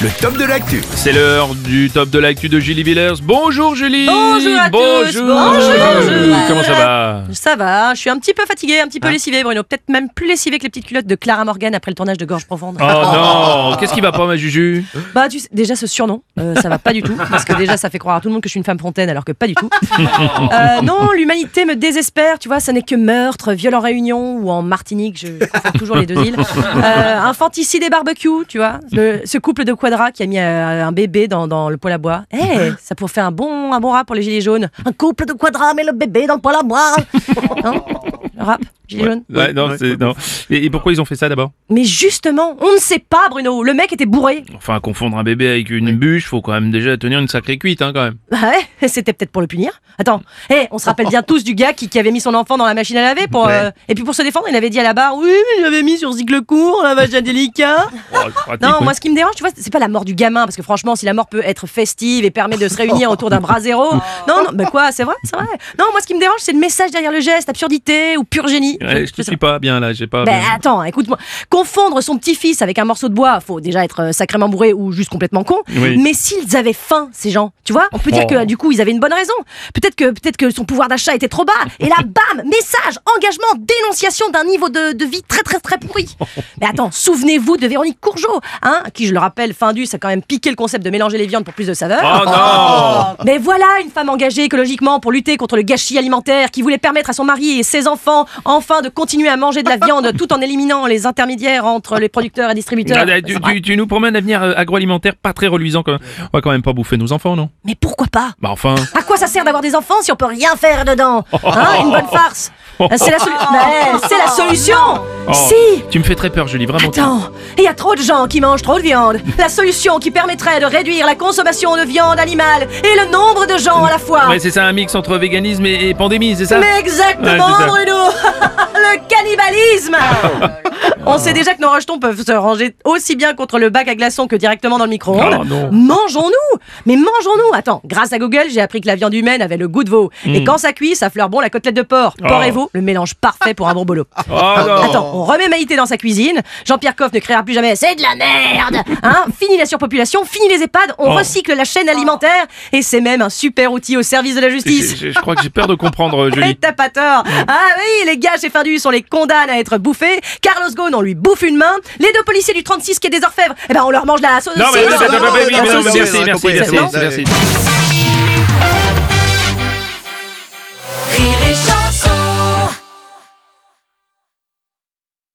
le top de l'actu. C'est l'heure du top de l'actu de Julie Villers. Bonjour Julie Bonjour à tous. Bonjour Bonjour. Comment ça va Ça va, je suis un petit peu fatiguée, un petit peu lessivée, Bruno. Peut-être même plus lessivée que les petites culottes de Clara Morgan après le tournage de Gorge Profonde. Oh non Qu'est-ce qui va pas ma Juju Bah, tu sais, déjà ce surnom, euh, ça va pas du tout, parce que déjà ça fait croire à tout le monde que je suis une femme fontaine, alors que pas du tout. Euh, non, l'humanité me désespère, tu vois, ça n'est que meurtre, viol en Réunion ou en Martinique, je confonds toujours les deux îles. Euh, infanticide et barbecue, tu vois, le- ce couple de qui a mis euh, un bébé dans, dans le poêle à bois. Eh, ça pourrait faire un bon, un bon rap pour les gilets jaunes. Un couple de quadras met le bébé dans le poêle à bois. Le rap, gilet jaune. Ouais, non, c'est non. Et, et pourquoi ils ont fait ça d'abord? Mais justement, on ne sait pas, Bruno. Le mec était bourré. Enfin, confondre un bébé avec une bûche, faut quand même déjà tenir une sacrée cuite, hein, quand même. Bah ouais, c'était peut-être pour le punir. Attends, eh, on se rappelle bien tous du gars qui, qui avait mis son enfant dans la machine à laver pour. euh, et puis pour se défendre, il avait dit à la barre Oui, mais j'avais mis sur cycle court, la vache à délicat. Oh, Non, ouais. moi ce qui me dérange, tu vois, c'est pas la mort du gamin, parce que franchement, si la mort peut être festive et permet de se réunir autour d'un bras zéro. Non, non, mais quoi, c'est vrai, c'est vrai. Non, moi ce qui me dérange, c'est le message derrière le geste, absurdité ou pur génie. Ouais, je te suis pas bien là, j'ai pas. Ben bien- attends, écoute-moi. Confondre son petit-fils avec un morceau de bois, faut déjà être euh, sacrément bourré ou juste complètement con. Oui. Mais s'ils avaient faim, ces gens, tu vois, on peut dire Oh. que du coup ils avaient une bonne raison. Peut-être que peut-être que son pouvoir d'achat était trop bas. Et là, bam, message, engagement, dénonciation d'un niveau de, de vie très très très pourri. Mais attends, souvenez-vous de Véronique Courgeot, hein, qui je le rappelle, fin du, ça a quand même piqué le concept de mélanger les viandes pour plus de saveur. Oh non Mais voilà une femme engagée écologiquement pour lutter contre le gâchis alimentaire qui voulait permettre à son mari et ses enfants enfin de continuer à manger de la viande tout en éliminant les intermédiaires entre les producteurs et distributeurs. Ah, tu, tu- tu nous promets un avenir euh, agroalimentaire pas très reluisant quand même. On va quand même pas bouffer nos enfants, non? Mais pourquoi pas? Bah enfin. À quoi ça sert d'avoir des enfants si on peut rien faire dedans? Hein Une bonne farce C'est la, solu- Ben, c'est la solution Oh, Si Tu me fais très peur, Julie, vraiment. Attends, il y a trop de gens qui mangent trop de viande. La solution qui permettrait de réduire la consommation de viande animale et le nombre de gens à la fois. Ouais, c'est ça un mix entre véganisme et, et pandémie, c'est ça? Mais exactement, Ouais, c'est ça. Bruno Le cannibalisme On sait déjà que nos rejetons peuvent se ranger aussi bien contre le bac à glaçons que directement dans le micro-ondes. Oh, non. Mangeons-nous Mais mangeons-nous Attends, grâce à Google, j'ai appris que la viande humaine avait le goût de veau. Et quand ça cuit, ça fleure bon la côtelette de porc. Porc Hmm. Oh. et veau, le mélange parfait pour un bon bolo. Oh Attends, on remet Maïté dans sa cuisine. Jean-Pierre Coff ne créera plus jamais c'est de la merde. Hein Fini la surpopulation, fini les EHPAD, on Oh. recycle la chaîne alimentaire et c'est même un super outil au service de la justice. je- je crois que j'ai peur de comprendre, Julie. t'as pas tort. Ah oui, les gars chez Findus, on les condamne à être bouffés. Carlos On lui bouffe une main. Les deux policiers du 36 qui est des orfèvres, eh ben on leur mange la sauce. Non, mais, merci, merci, merci.